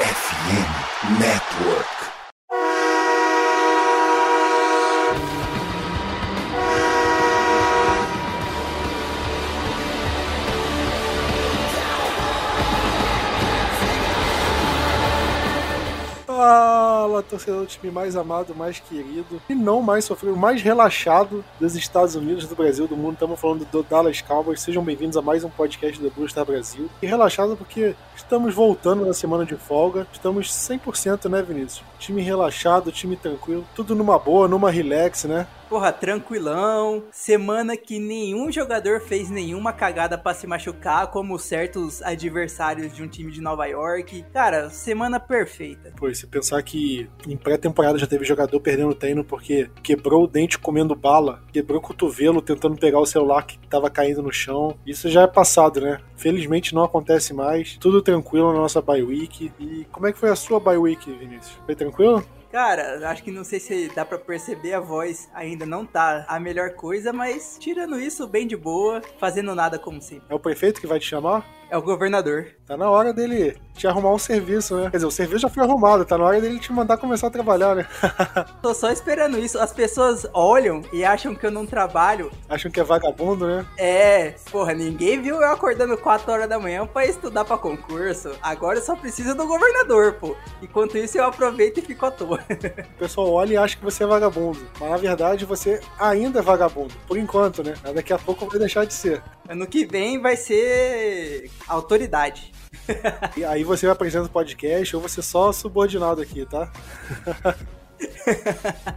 FM Network. Torcedor do time mais amado, mais querido e não mais sofrido, mais relaxado dos Estados Unidos, do Brasil, do mundo. Estamos falando do Dallas Cowboys. Sejam bem-vindos a mais um podcast do Blue Star Brasil. E relaxado porque estamos voltando na semana de folga. Estamos 100%, né, Vinícius? Time relaxado, time tranquilo, tudo numa boa, numa relax, né? Porra, tranquilão. Semana que nenhum jogador fez nenhuma cagada para se machucar, como certos adversários de um time de Nova York. Cara, semana perfeita. Pô, se pensar que em pré-temporada já teve jogador perdendo treino porque quebrou o dente comendo bala, quebrou o cotovelo tentando pegar o celular que tava caindo no chão. Isso já é passado, né? Felizmente não acontece mais. Tudo tranquilo na nossa bye week. E como é que foi a sua bye week, Vinícius? Foi tranquilo? Cara, acho que não sei se dá para perceber, a voz ainda não tá a melhor coisa, mas tirando isso, bem de boa, fazendo nada como sempre. É o prefeito que vai te chamar? É o governador. Tá na hora dele te arrumar um serviço, né? Quer dizer, o serviço já foi arrumado, tá na hora dele te mandar começar a trabalhar, né? Tô só esperando isso. As pessoas olham e acham que eu não trabalho. Acham que é vagabundo, né? É, porra, ninguém viu eu acordando 4 horas da manhã pra estudar pra concurso. Agora eu só preciso do governador, pô. Enquanto isso eu aproveito e fico à toa. O pessoal olha e acha que você é vagabundo. Mas na verdade você ainda é vagabundo. Por enquanto, né? Daqui a pouco vai deixar de ser. Ano que vem vai ser autoridade. E aí você apresenta o podcast ou você só subordinado aqui, tá?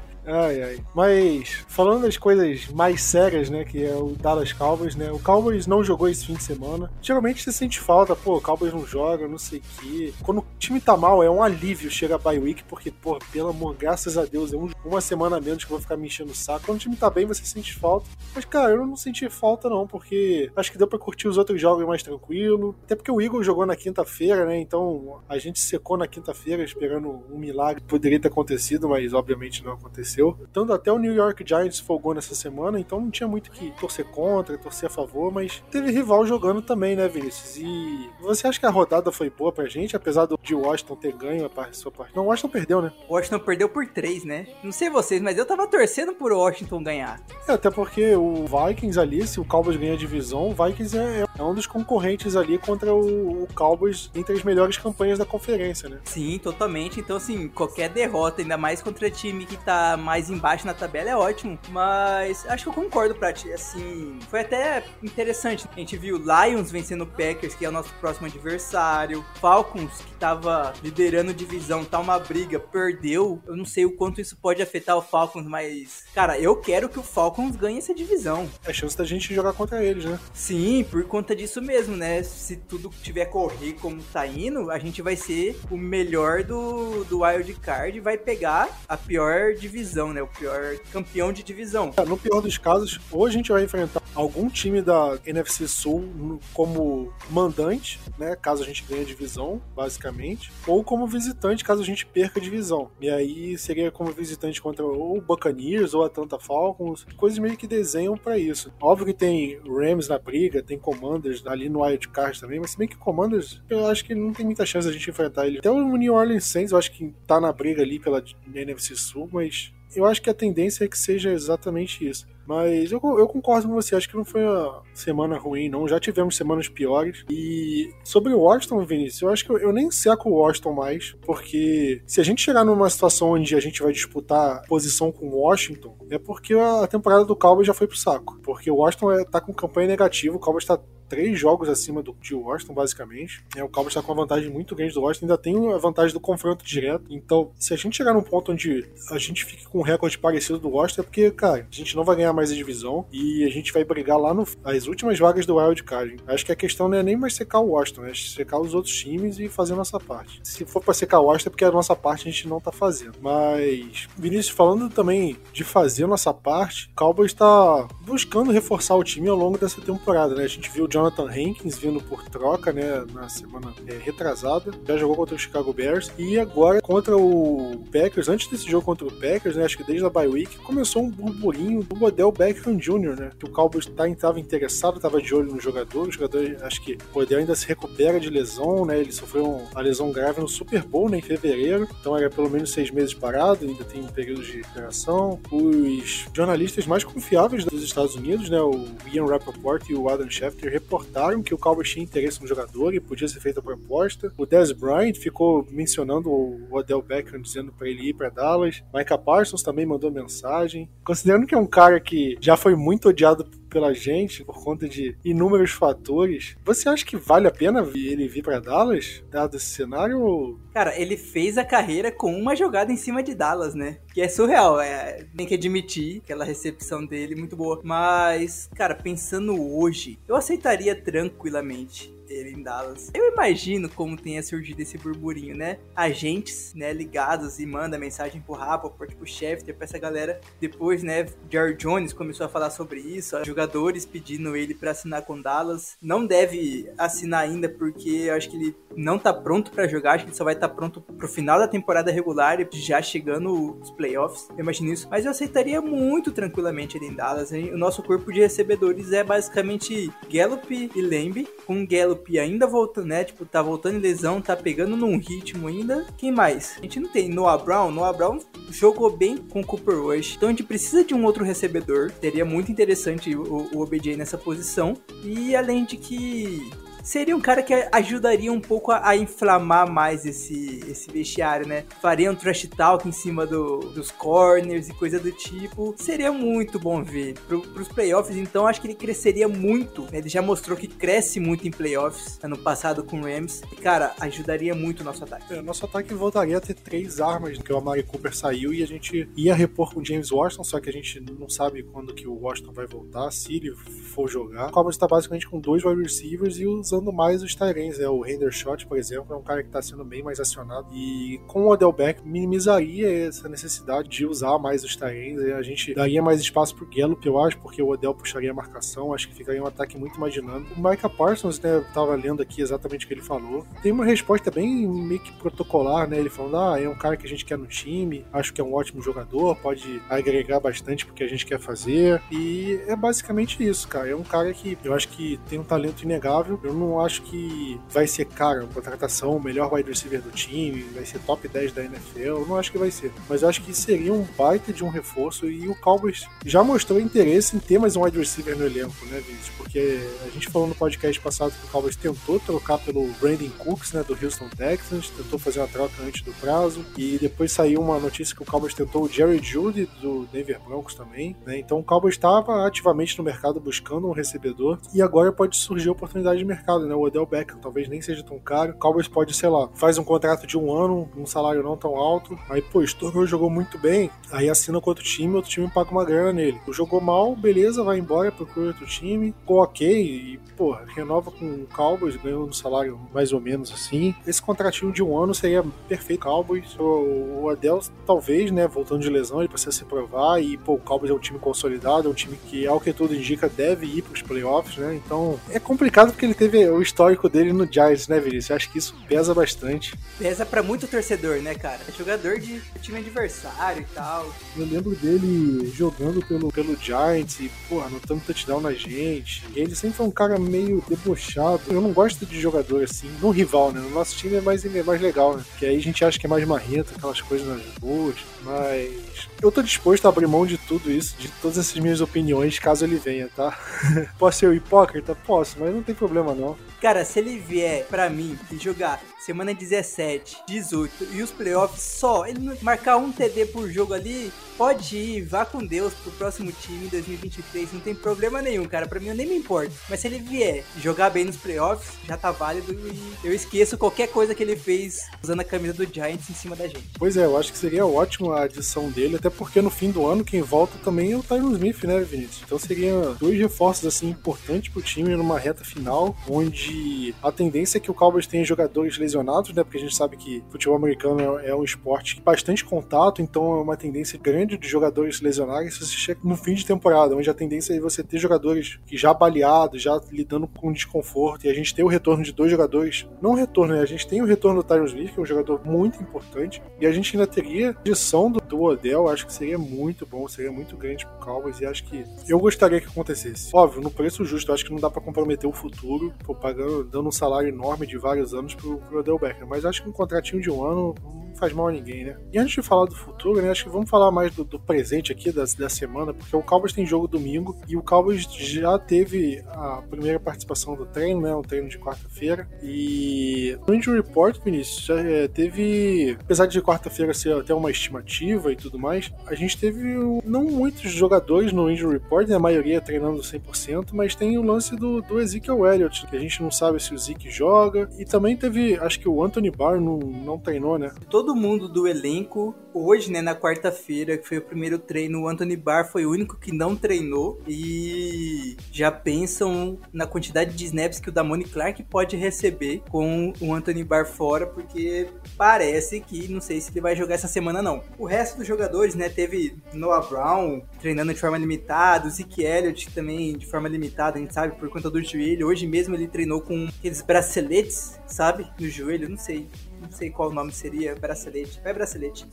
Ai, ai. Mas, falando das coisas mais sérias, né, que é o Dallas Cowboys, né, o Cowboys não jogou esse fim de semana. Geralmente você sente falta, pô, o Cowboys não joga, não sei o quê. Quando o time tá mal, é um alívio chega a bye week, porque, pô, pelo amor, graças a Deus, é um- uma semana menos que eu vou ficar me enchendo o saco. Quando o time tá bem, você sente falta. Mas, cara, eu não senti falta, não, porque acho que deu pra curtir os outros jogos mais tranquilo. Até porque o Eagle jogou na quinta-feira, né, então a gente secou na quinta-feira esperando um milagre. Poderia ter acontecido, mas obviamente não aconteceu. Tanto até o New York Giants folgou nessa semana, então não tinha muito que torcer contra, torcer a favor, mas teve rival jogando também, né, Vinícius? E você acha que a rodada foi boa pra gente, apesar do de Washington ter ganho a sua parte? Não, o Washington perdeu, né? O Washington perdeu por 3, né? Não sei vocês, mas eu tava torcendo por Washington ganhar. É, até porque o Vikings ali, se o Cowboys ganha a divisão, o Vikings é, é um dos concorrentes ali contra o, o Cowboys entre as melhores campanhas da conferência, né? Sim, totalmente. Então, assim, qualquer derrota, ainda mais contra time que tá mais embaixo na tabela, é ótimo. Mas acho que eu concordo pra ti. Assim, foi até interessante. A gente viu Lions vencendo o Packers, que é o nosso próximo adversário. Falcons, que tava liderando divisão, tá uma briga, perdeu. Eu não sei o quanto isso pode afetar o Falcons, mas, cara, eu quero que o Falcons ganhe essa divisão. É chance da gente jogar contra eles, né? Sim, por conta disso mesmo, né? Se tudo tiver correr como tá indo, a gente vai ser o melhor do, do Wild Card e vai pegar a pior divisão, né? O pior campeão de divisão. É, No pior dos casos, ou a gente vai enfrentar algum time da NFC Sul como mandante, né? Caso a gente ganhe a divisão, basicamente, ou como visitante, caso a gente perca a divisão. E aí seria como visitante contra ou o Buccaneers ou a Atlanta Falcons, coisas meio que desenham pra isso. Óbvio que tem Rams na briga, tem Commanders ali no Wild Card também, mas se bem que Commanders, eu acho que não tem muita chance da gente enfrentar ele. Até o New Orleans Saints, eu acho que tá na briga ali pela NFC Sul, mas eu acho que a tendência é que seja exatamente isso. Mas eu, eu concordo com você, acho que não foi uma semana ruim, não. Já tivemos semanas piores. E sobre o Washington, Vinícius, eu acho que eu, eu nem seco o Washington mais, porque se a gente chegar numa situação onde a gente vai disputar posição com o Washington, é porque a temporada do Cowboys já foi pro saco. Porque o Washington é, tá com campanha negativa, o Cowboys tá três jogos acima do de Washington, basicamente. É, o Cowboys está com uma vantagem muito grande do Washington, ainda tem a vantagem do confronto direto. Então, se a gente chegar num ponto onde a gente fique com um recorde parecido do Washington, é porque, cara, a gente não vai ganhar mais a divisão e a gente vai brigar lá no, as últimas vagas do Wild Card. Acho que a questão não é nem mais secar o Washington, é secar os outros times e fazer a nossa parte. Se for para secar o Washington, é porque a nossa parte a gente não tá fazendo. Mas, Vinícius, falando também de fazer a nossa parte, o Cowboys está buscando reforçar o time ao longo dessa temporada, né? A gente viu o Jonathan Jonathan Hankins vindo por troca, né, na semana é, retrasada. Já jogou contra o Chicago Bears e agora contra o Packers. Antes desse jogo contra o Packers, né, acho que desde a bye week, começou um burburinho do Odell Beckham Jr., né, que o Cowboys estava tá, interessado, estava de olho no jogador. O jogador, acho que o Odell ainda se recupera de lesão, né, ele sofreu uma lesão grave no Super Bowl, né, em fevereiro, então era pelo menos seis meses parado, ainda tem um período de recuperação. Os jornalistas mais confiáveis dos Estados Unidos, né, o Ian Rappaport e o Adam Schefter, reportaram que o Cowboys tinha interesse no jogador e podia ser feita a proposta. O Dez Bryant ficou mencionando o Odell Beckham, dizendo para ele ir para Dallas. Micah Parsons também mandou mensagem. Considerando que é um cara que já foi muito odiado pela gente por conta de inúmeros fatores. Você acha que vale a pena ele vir para Dallas, dado esse cenário? Cara, ele fez a carreira com uma jogada em cima de Dallas, né? Que é surreal, é, tem que admitir aquela recepção dele muito boa. Mas, cara, pensando hoje, eu aceitaria tranquilamente ele em Dallas. Eu imagino como tenha surgido esse burburinho, né? Agentes, né, ligados e manda mensagem pro Rappaport, pro Schefter, pra essa galera. Depois, né, Jerry Jones começou a falar sobre isso, jogadores pedindo ele para assinar com Dallas. Não deve assinar ainda porque eu acho que ele não tá pronto para jogar, acho que ele só vai estar tá pronto pro final da temporada regular e já chegando os playoffs. Eu imagino isso. Mas eu aceitaria muito tranquilamente ele em Dallas. Hein? O nosso corpo de recebedores é basicamente Gallup e Lembe, com Gallup Ainda voltando, né? Tipo, tá voltando em lesão, tá pegando num ritmo ainda. Quem mais? A gente não tem Noah Brown. Noah Brown jogou bem com Cooper Rush. Então a gente precisa de um outro recebedor. Seria muito interessante o, o OBJ nessa posição. E além de que seria um cara que ajudaria um pouco a, a, inflamar mais esse, esse vestiário, né? Faria um trash talk em cima do, dos corners e coisa do tipo. Seria muito bom ver. Pro, pros playoffs, então, acho que ele cresceria muito. Ele já mostrou que cresce muito em playoffs ano passado com o Rams. E, cara, ajudaria muito o nosso ataque. É, nosso ataque voltaria a ter três armas, que o Amari Cooper saiu e a gente ia repor com o James Washington, só que a gente não sabe quando que o Washington vai voltar, se ele for jogar. O Cowboys está basicamente com dois wide receivers e os usando mais os Tyrens. Né? O Hendershot, por exemplo, é um cara que está sendo bem mais acionado. E com o Odell Beck minimizaria essa necessidade de usar mais os Tyrens. A gente daria mais espaço pro Gallup, eu acho, porque o Odell puxaria a marcação. Acho que ficaria um ataque muito mais dinâmico. O Micah Parsons, né, tava lendo aqui exatamente o que ele falou. Tem uma resposta bem meio que protocolar, né? Ele falando, ah, é um cara que a gente quer no time, acho que é um ótimo jogador, pode agregar bastante porque a gente quer fazer. E é basicamente isso, cara. É um cara que eu acho que tem um talento inegável. Eu não não acho que vai ser cara a contratação, o melhor wide receiver do time, vai ser top 10 da NFL, eu não acho que vai ser. Mas eu acho que seria um baita de um reforço e o Cowboys já mostrou interesse em ter mais um wide receiver no elenco, né, Vinícius? Porque a gente falou no podcast passado que o Cowboys tentou trocar pelo Brandon Cooks, né, do Houston Texans, tentou fazer uma troca antes do prazo e depois saiu uma notícia que o Cowboys tentou o Jerry Judy do Denver Broncos também, né? Então o Cowboys estava ativamente no mercado buscando um recebedor e agora pode surgir a oportunidade de mercado mercado, né? O Odell Beckham talvez nem seja tão caro. O Cowboys pode, sei lá, faz um contrato de um ano, um salário não tão alto. Aí, pô, estourou, jogou muito bem. Aí assina com outro time, outro time paga uma grana nele. Jogou mal, beleza, vai embora, procura outro time. Ficou ok e, pô, renova com o Cowboys, ganhou um salário mais ou menos assim. Esse contratinho de um ano seria perfeito. Cowboys, o, Odell, talvez, né, voltando de lesão, ele precisa se provar. E, pô, o Cowboys é um time consolidado, é um time que, ao que tudo indica, deve ir para os playoffs, né? Então é complicado porque ele teve o histórico dele no Giants, né, Vinícius? Eu acho que isso pesa bastante. Pesa para muito torcedor, né, cara? É jogador de time adversário e tal. Eu lembro dele jogando pelo, pelo Giants e, porra, anotando touchdown na gente. E ele sempre foi um cara meio debochado. Eu não gosto de jogador assim, no rival, né? No nosso time é mais, é mais legal, né? Que aí a gente acha que é mais marrento, aquelas coisas nas boas. Mas eu tô disposto a abrir mão de tudo isso, de todas essas minhas opiniões, caso ele venha, tá? Posso ser hipócrita? Posso, mas não tem problema não. Cara, se ele vier pra mim e jogar semana 17, 18 e os playoffs só, ele marcar um TD por jogo ali, pode ir, vá com Deus pro próximo time em 2023, não tem problema nenhum, cara. Pra mim eu nem me importo. Mas se ele vier jogar bem nos playoffs, já tá válido e eu esqueço qualquer coisa que ele fez usando a camisa do Giants em cima da gente. Pois é, eu acho que seria ótimo a adição dele, até porque no fim do ano quem volta também é o Tyron Smith, né, Vinícius? Então seria dois reforços assim importantes pro time numa reta final, onde a tendência é que o Cowboys tenha jogadores lesionados lesionados, né? Porque a gente sabe que futebol americano é, é um esporte de bastante contato, então é uma tendência grande de jogadores lesionarem se você chega no fim de temporada, onde a tendência é você ter jogadores que já baleados, já lidando com desconforto, e a gente tem o retorno de dois jogadores, não retorno, né? A gente tem o retorno do Tyron Smith, que é um jogador muito importante, e a gente ainda teria a adição do, do Odell, acho que seria muito bom, seria muito grande pro Cowboys, e acho que eu gostaria que acontecesse. Óbvio, no preço justo, acho que não dá para comprometer o futuro, pagando, dando um salário enorme de vários anos pro, pro Odell Beckham, mas acho que um contratinho de um ano não faz mal a ninguém, né? E antes de falar do futuro, né, acho que vamos falar mais do, do presente aqui da, da semana, porque o Cowboys tem jogo domingo e o Cowboys já teve a primeira participação do treino, né, um treino de quarta-feira, e no Injury Report, Vinícius, já, é, teve, apesar de quarta-feira ser até uma estimativa e tudo mais, a gente teve não muitos jogadores no Injury Report, né, a maioria treinando 100%, mas tem o lance do, do Ezekiel Elliott, que a gente não sabe se o Zeke joga, e também teve, acho que o Anthony Barr não, não treinou, né? Todo mundo do elenco, hoje, né, na quarta-feira, que foi o primeiro treino, o Anthony Barr foi o único que não treinou e já pensam na quantidade de snaps que o Damone Clark pode receber com o Anthony Barr fora, porque parece que não sei se ele vai jogar essa semana não. O resto dos jogadores, né, teve Noah Brown treinando de forma limitada, o Zeke Elliott também de forma limitada, a gente sabe, por conta do joelho. Hoje mesmo ele treinou com aqueles braceletes, sabe, no joelho, não sei, não sei qual o nome seria, bracelete, é bracelete.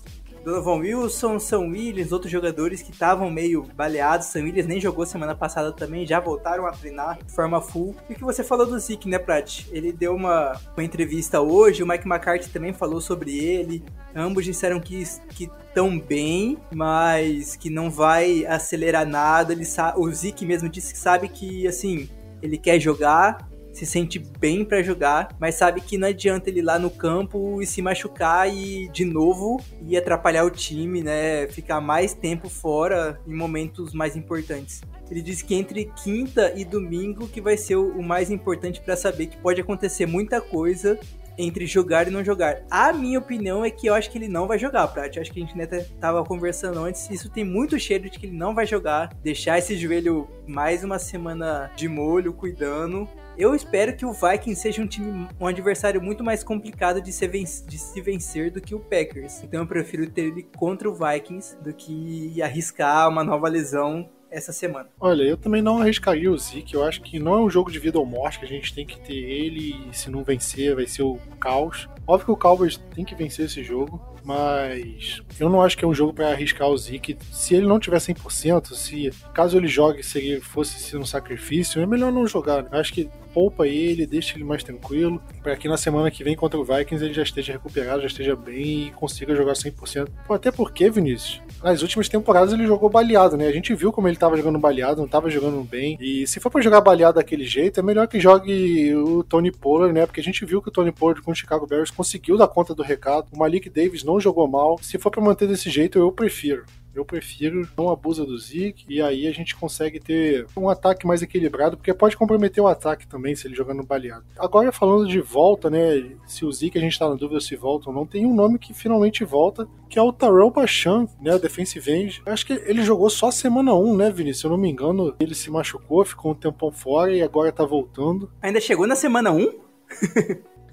Donovan Wilson, Sam Williams, outros jogadores que estavam meio baleados. Sam Williams nem jogou semana passada também, já voltaram a treinar de forma full. E o que você falou do Zeke, né, Prat? Ele deu uma, uma entrevista hoje, o Mike McCarthy também falou sobre ele. Ambos disseram que estão bem, mas que não vai acelerar nada. Ele o Zeke mesmo disse que sabe que, assim, ele quer jogar, se sente bem para jogar, mas sabe que não adianta ele ir lá no campo e se machucar e de novo e atrapalhar o time, né? Ficar mais tempo fora em momentos mais importantes. Ele disse que entre quinta e domingo que vai ser o mais importante para saber que pode acontecer muita coisa entre jogar e não jogar. A minha opinião é que eu acho que ele não vai jogar, Prat. Acho que a gente até tava conversando antes. Isso tem muito cheiro de que ele não vai jogar. Deixar esse joelho mais uma semana de molho, cuidando. Eu espero que o Vikings seja um time, um adversário muito mais complicado de se, vencer, de se vencer do que o Packers. Então eu prefiro ter ele contra o Vikings do que arriscar uma nova lesão essa semana. Olha, eu também não arriscaria o Zeke. Eu acho que não é um jogo de vida ou morte que a gente tem que ter ele e se não vencer vai ser o caos. Óbvio que o Cowboys tem que vencer esse jogo, mas eu não acho que é um jogo para arriscar o Zeke. Se ele não tiver 100%, se caso ele jogue seria fosse ser um sacrifício, é melhor não jogar. Né? Acho que poupa ele, deixa ele mais tranquilo, para que na semana que vem contra o Vikings ele já esteja recuperado, já esteja bem e consiga jogar 100%. Pô, até porque, Vinícius, nas últimas temporadas ele jogou baleado, né? A gente viu como ele tava jogando baleado, não tava jogando bem. E se for para jogar baleado daquele jeito, é melhor que jogue o Tony Pollard, né? Porque a gente viu que o Tony Pollard com o Chicago Bears conseguiu dar conta do recado. O Malik Davis não jogou mal. Se for para manter desse jeito, eu prefiro. Eu prefiro não abusa do Zeke e aí a gente consegue ter um ataque mais equilibrado, porque pode comprometer o ataque também se ele jogar no baleado. Agora falando de volta, né, se o Zeke a gente tá na dúvida se volta ou não, tem um nome que finalmente volta, que é o Tarell Bachan, né, defensive end. Acho que ele jogou só semana 1, né, Vinícius? Se eu não me engano, ele se machucou, ficou um tempão fora e agora tá voltando. Ainda chegou na semana 1?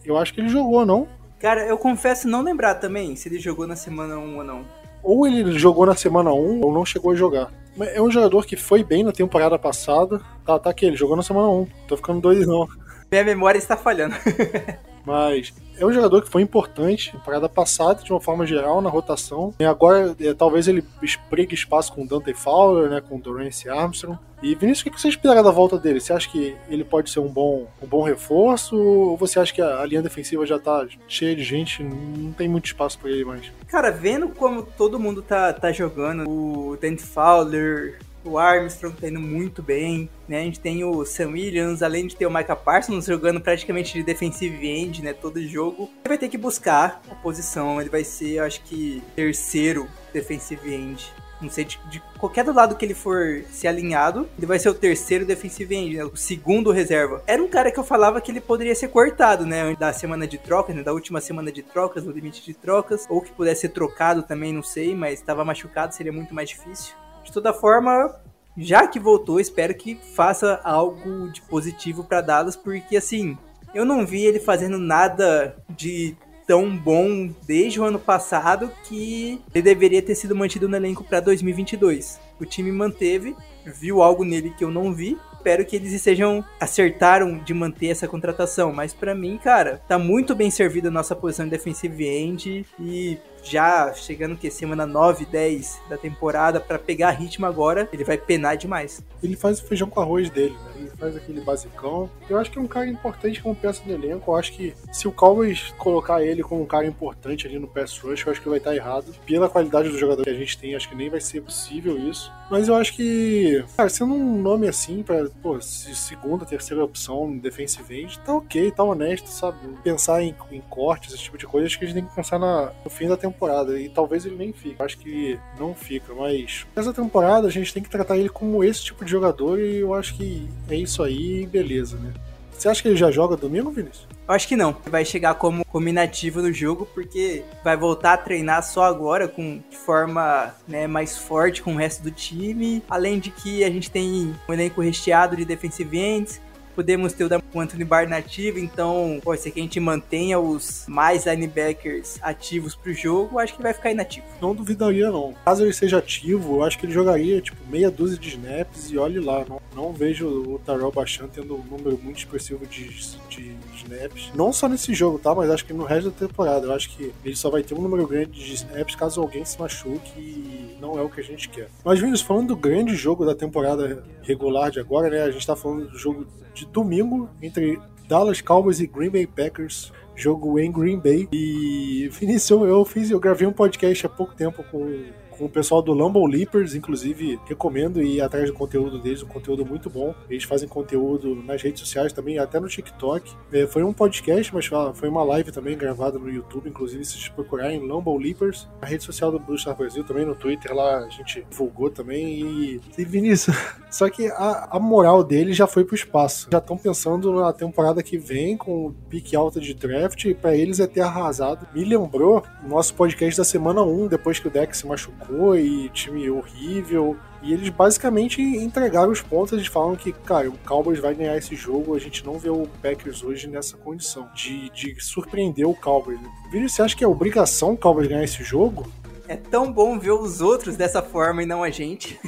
eu acho que ele jogou, não? Cara, eu confesso não lembrar também se ele jogou na semana 1 ou não ou ele jogou na semana 1 ou não chegou a jogar. É um jogador que foi bem na temporada passada. Tá, tá aqui, ele jogou na semana 1. Tô ficando doido não. Minha memória está falhando. Mas é um jogador que foi importante na temporada passada, de uma forma geral, na rotação. E agora, é, talvez ele espregue espaço com Dante Fowler, né, com Dorance Armstrong. E Vinícius, o que você espera da volta dele? Você acha que ele pode ser um bom, um bom reforço? Ou você acha que a, a linha defensiva já tá cheia de gente, não tem muito espaço para ele mais? Cara, vendo como todo mundo tá, tá jogando, o Dante Fowler, o Armstrong tá indo muito bem, né? A gente tem o Sam Williams, além de ter o Micah Parsons jogando praticamente de defensive end, né? Todo jogo. Ele vai ter que buscar a posição, ele vai ser, acho que, terceiro defensive end. Não sei, de, de, qualquer do lado que ele for se alinhado, ele vai ser o terceiro defensive end, né? o segundo reserva. Era um cara que eu falava que ele poderia ser cortado, né? Da semana de trocas, né? Da última semana de trocas, no limite de trocas. Ou que pudesse ser trocado também, não sei, mas estava machucado, seria muito mais difícil. De toda forma, já que voltou, espero que faça algo de positivo para Dallas, porque assim, eu não vi ele fazendo nada de tão bom desde o ano passado que ele deveria ter sido mantido no elenco para 2022. O time manteve, viu algo nele que eu não vi. Espero que eles estejam acertaram de manter essa contratação, mas para mim, cara, tá muito bem servida a nossa posição de defensive end e já chegando que semana 9, 10 da temporada para pegar ritmo agora, ele vai penar demais. Ele faz o feijão com arroz dele, né? Ele faz aquele basicão. Eu acho que é um cara importante como peça do elenco. Eu acho que se o Cowboys colocar ele como um cara importante ali no pass rush, eu acho que vai estar errado. Pela qualidade do jogador que a gente tem, acho que nem vai ser possível isso. Mas eu acho que, cara, sendo um nome assim pô, segunda, terceira opção, defensive end, tá ok, tá honesto, sabe? Pensar em, em cortes, esse tipo de coisa, acho que a gente tem que pensar na, no fim da temporada temporada. E talvez ele nem fique. Acho que não fica, mas essa temporada a gente tem que tratar ele como esse tipo de jogador e eu acho que é isso aí beleza, né? Você acha que ele já joga domingo, Vinícius? Eu acho que não. Vai chegar como combinativo no jogo, porque vai voltar a treinar só agora, com de forma né, mais forte com o resto do time. Além de que a gente tem um elenco recheado de defensive ends, podemos ter o Anthony Barr nativo, então pode ser que a gente mantenha os mais linebackers ativos pro jogo, acho que vai ficar inativo. Não duvidaria não. Caso ele seja ativo, eu acho que ele jogaria tipo meia dúzia de snaps e olhe lá. Não, não vejo o Tarell baixando tendo um número muito expressivo de, de snaps. Não só nesse jogo, tá? Mas acho que no resto da temporada. Eu acho que ele só vai ter um número grande de snaps caso alguém se machuque e não é o que a gente quer. Mas, Vinícius, falando do grande jogo da temporada regular de agora, né? A gente tá falando do jogo de domingo entre Dallas Cowboys e Green Bay Packers jogo em Green Bay. E Vinícius, eu fiz, eu gravei um podcast há pouco tempo com o pessoal do Lumble Leapers, inclusive recomendo ir atrás do conteúdo deles, um conteúdo muito bom. Eles fazem conteúdo nas redes sociais também, até no TikTok. É, foi um podcast, mas foi uma live também gravada no YouTube, inclusive se vocês procurarem Lumble Leapers, a rede social do Blue Star Brasil também, no Twitter lá a gente divulgou também. E, e Vinícius, só que a, a moral deles já foi pro espaço. Já estão pensando na temporada que vem com pique alta de draft, e para eles é ter arrasado. Me lembrou o nosso podcast da semana 1, depois que o Deck se machucou e time horrível. E eles basicamente entregaram os pontos. Eles falam que, cara, o Cowboys vai ganhar esse jogo. A gente não vê o Packers hoje nessa condição de, de surpreender o Cowboys. Vini, você acha que é obrigação o Cowboys ganhar esse jogo? É tão bom ver os outros dessa forma e não a gente.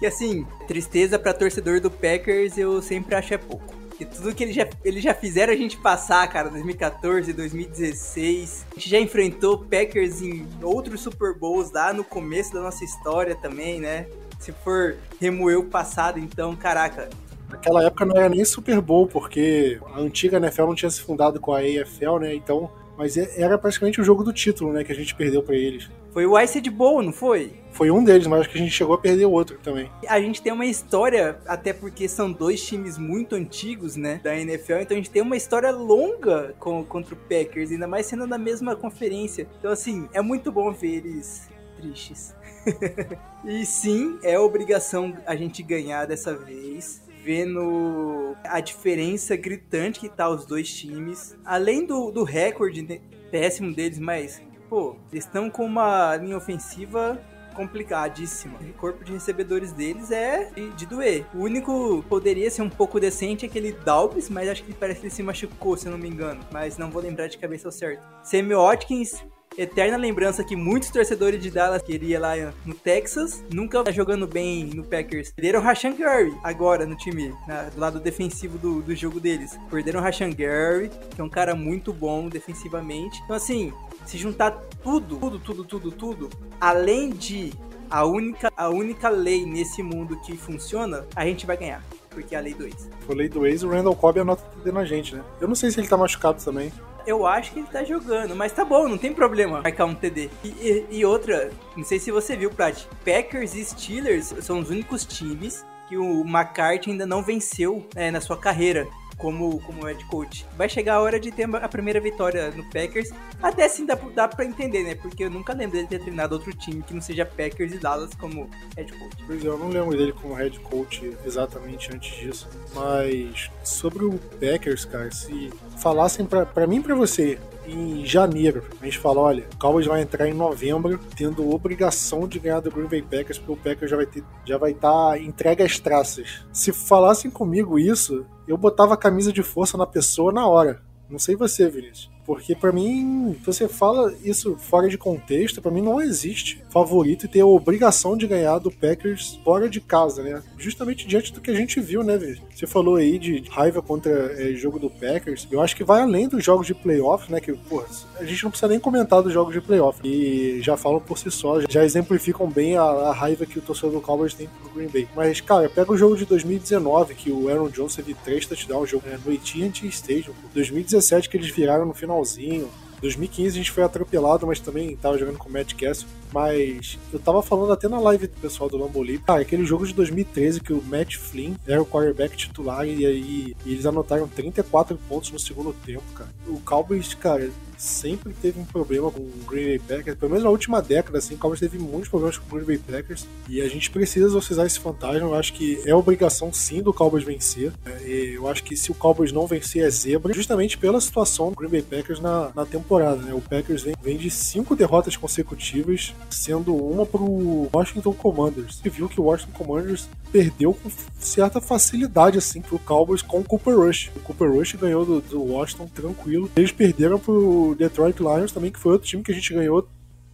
que assim, tristeza para torcedor do Packers eu sempre acho é pouco. Porque tudo que eles já, eles já fizeram a gente passar, cara, 2014, 2016. A gente já enfrentou Packers em outros Super Bowls lá no começo da nossa história também, né? Se for remoer o passado, então, caraca, Naquela época não era nem Super Bowl, porque a antiga NFL não tinha se fundado com a AFL, né? Então mas é, era praticamente o jogo do título, né? Que a gente perdeu para eles. Foi o Ice de Bowl, não foi? Foi um deles, mas acho que a gente chegou a perder o outro também. A gente tem uma história, até porque são dois times muito antigos, né? Da NFL, então a gente tem uma história longa com, contra o Packers, ainda mais sendo na mesma conferência. Então, assim, é muito bom ver eles tristes. e sim, é obrigação a gente ganhar dessa vez vendo a diferença gritante que tá os dois times. Além do, do recorde péssimo deles, mas, eles estão com uma linha ofensiva complicadíssima. O corpo de recebedores deles é de, de, doer. O único poderia ser um pouco decente é aquele Dalbis, mas acho que parece que ele se machucou, se eu não me engano. Mas não vou lembrar de cabeça ao certo. Sammy Watkins eterna lembrança que muitos torcedores de Dallas queriam lá no Texas, nunca tá jogando bem no Packers. Perderam o Rashan Gary agora no time, na, do lado defensivo do, do jogo deles. Perderam o Rashan Gary, que é um cara muito bom defensivamente. Então, assim, se juntar tudo, tudo, tudo, tudo, tudo, além de a única, a única lei nesse mundo que funciona, a gente vai ganhar. Porque é a lei do ex. Foi a lei do ex, o Randall Cobb anota tudo na gente, né? Eu não sei se ele tá machucado também eu acho que ele tá jogando, mas tá bom, não tem problema marcar um TD. E, e, e outra, não sei se você viu, Prat, Packers e Steelers são os únicos times que o McCarthy ainda não venceu é, na sua carreira como, como head coach. Vai chegar a hora de ter a primeira vitória no Packers. Até assim dá, dá pra entender, né? Porque eu nunca lembro dele ter treinado outro time que não seja Packers e Dallas como head coach. Pois é, eu não lembro dele como head coach exatamente antes disso. Mas sobre o Packers, cara, se falassem pra, pra mim e pra você em janeiro. A gente fala, olha, o Cowboys vai entrar em novembro, tendo obrigação de ganhar do Green Bay Packers, porque o Packers já vai ter, já vai estar tá entregue às traças. Se falassem comigo isso, eu botava a camisa de força na pessoa na hora. Não sei você, Vinícius. Porque para mim, você fala isso fora de contexto, para mim não existe favorito e ter a obrigação de ganhar do Packers fora de casa, né? Justamente diante do que a gente viu, né? Você falou aí de raiva contra é, jogo do Packers. Eu acho que vai além dos jogos de playoff, né? Que, pô, a gente não precisa nem comentar dos jogos de playoff. E já falam por si só, já exemplificam bem a, a raiva que o torcedor do Cowboys tem pro Green Bay. Mas, cara, pega o jogo de 2019, que o Aaron Jones teve três touchdowns, jogo é, no AT&T Stadium. 2017 que eles viraram no finalzinho. 2015 a gente foi atropelado, mas também tava jogando com o Matt Castle. Mas eu tava falando até na live do pessoal do Lambolip, cara, aquele jogo de 2013 que o Matt Flynn era o quarterback titular e aí eles anotaram 34 pontos no segundo tempo, cara. O Cowboys, cara, sempre teve um problema com o Green Bay Packers, pelo menos na última década, assim, o Cowboys teve muitos problemas com o Green Bay Packers, e a gente precisa exorcizar esse fantasma, eu acho que é obrigação sim do Cowboys vencer, é, eu acho que se o Cowboys não vencer é zebra, justamente pela situação do Green Bay Packers na, na temporada, né, o Packers vem, vem de cinco derrotas consecutivas, sendo uma pro Washington Commanders, e viu que o Washington Commanders perdeu com certa facilidade, assim, pro Cowboys com o Cooper Rush, o Cooper Rush ganhou do, do Washington tranquilo, eles perderam pro Detroit Lions também, que foi outro time que a gente ganhou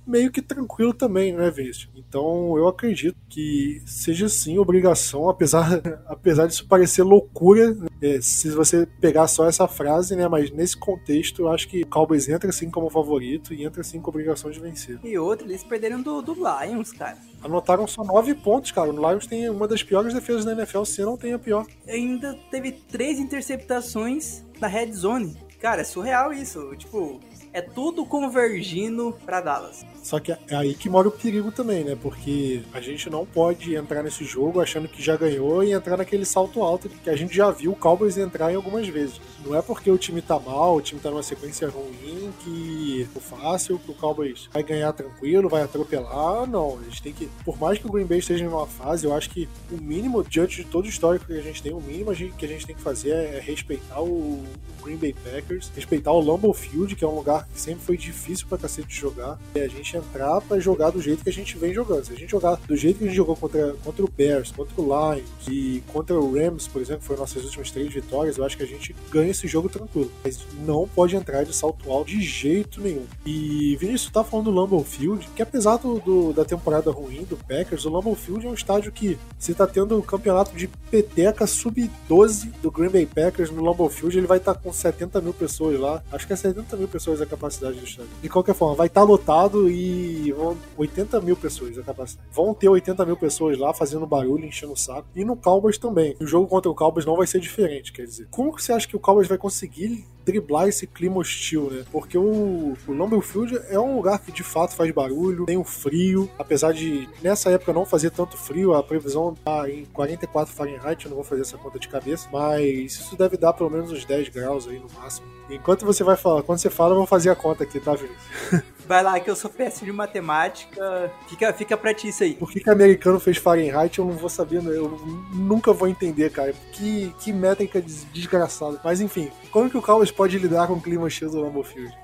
meio que tranquilo também, né, Vinícius? Então eu acredito que seja sim obrigação, apesar, apesar disso parecer loucura, né, se você pegar só essa frase, né? Mas nesse contexto, eu acho que o Cowboys entra sim como favorito e entra sim com obrigação de vencer. E outro, eles perderam do, do Lions, cara. Anotaram só nove pontos, cara. O Lions tem uma das piores defesas da NFL, se não tem a pior. Ainda teve três interceptações na red zone. Cara, é surreal isso. Tipo, é tudo convergindo para Dallas. Só que é aí que mora o perigo também, né? Porque a gente não pode entrar nesse jogo achando que já ganhou e entrar naquele salto alto que a gente já viu o Cowboys entrar em algumas vezes. Não é porque o time tá mal, o time tá numa sequência ruim que é fácil, que o Cowboys vai ganhar tranquilo, vai atropelar. Não, a gente tem que. Por mais que o Green Bay esteja em uma fase, eu acho que o mínimo, diante de todo o histórico que a gente tem, o mínimo que a gente tem que fazer é respeitar o Green Bay Packers, respeitar o Lambeau Field, que é um lugar que sempre foi difícil pra cacete jogar, e a gente entrar para jogar do jeito que a gente vem jogando. Se a gente jogar do jeito que a gente jogou contra, contra o Bears, contra o Lions e contra o Rams, por exemplo, foram nossas últimas três vitórias, eu acho que a gente ganha esse jogo tranquilo. Mas não pode entrar de salto alto de jeito nenhum. E Vinícius tá falando do Lambeau Field, que apesar do, do, da temporada ruim do Packers, o Lambeau Field é um estádio que você tá tendo o campeonato de peteca sub-12 do Green Bay Packers no Lambeau Field, ele vai estar tá com 70 mil pessoas lá. Acho que é 70 mil pessoas a capacidade do estádio. De qualquer forma, vai estar tá lotado e vão 80 mil pessoas a capacidade. Vão ter 80 mil pessoas lá fazendo barulho, enchendo o saco. E no Cowboys também. O jogo contra o Cowboys não vai ser diferente, quer dizer. Como que você acha que o Cowboys vai conseguir driblar esse clima hostil, né? Porque o, o Lambeau Field é um lugar que de fato faz barulho, tem o frio, apesar de nessa época não fazer tanto frio, a previsão tá em 44 Fahrenheit, eu não vou fazer essa conta de cabeça, mas isso deve dar pelo menos uns 10 graus aí no máximo. Enquanto você vai falar, quando você fala, eu vou fazer a conta aqui, tá, Vinícius? Vai lá, que eu sou péssimo de matemática. Fica, fica pra ti isso aí. Por que, que americano fez Fahrenheit? Eu não vou saber, eu nunca vou entender, cara. Que, que métrica desgraçada. Mas enfim, como que o Pode lidar com o clima cheio do Lambeau Field?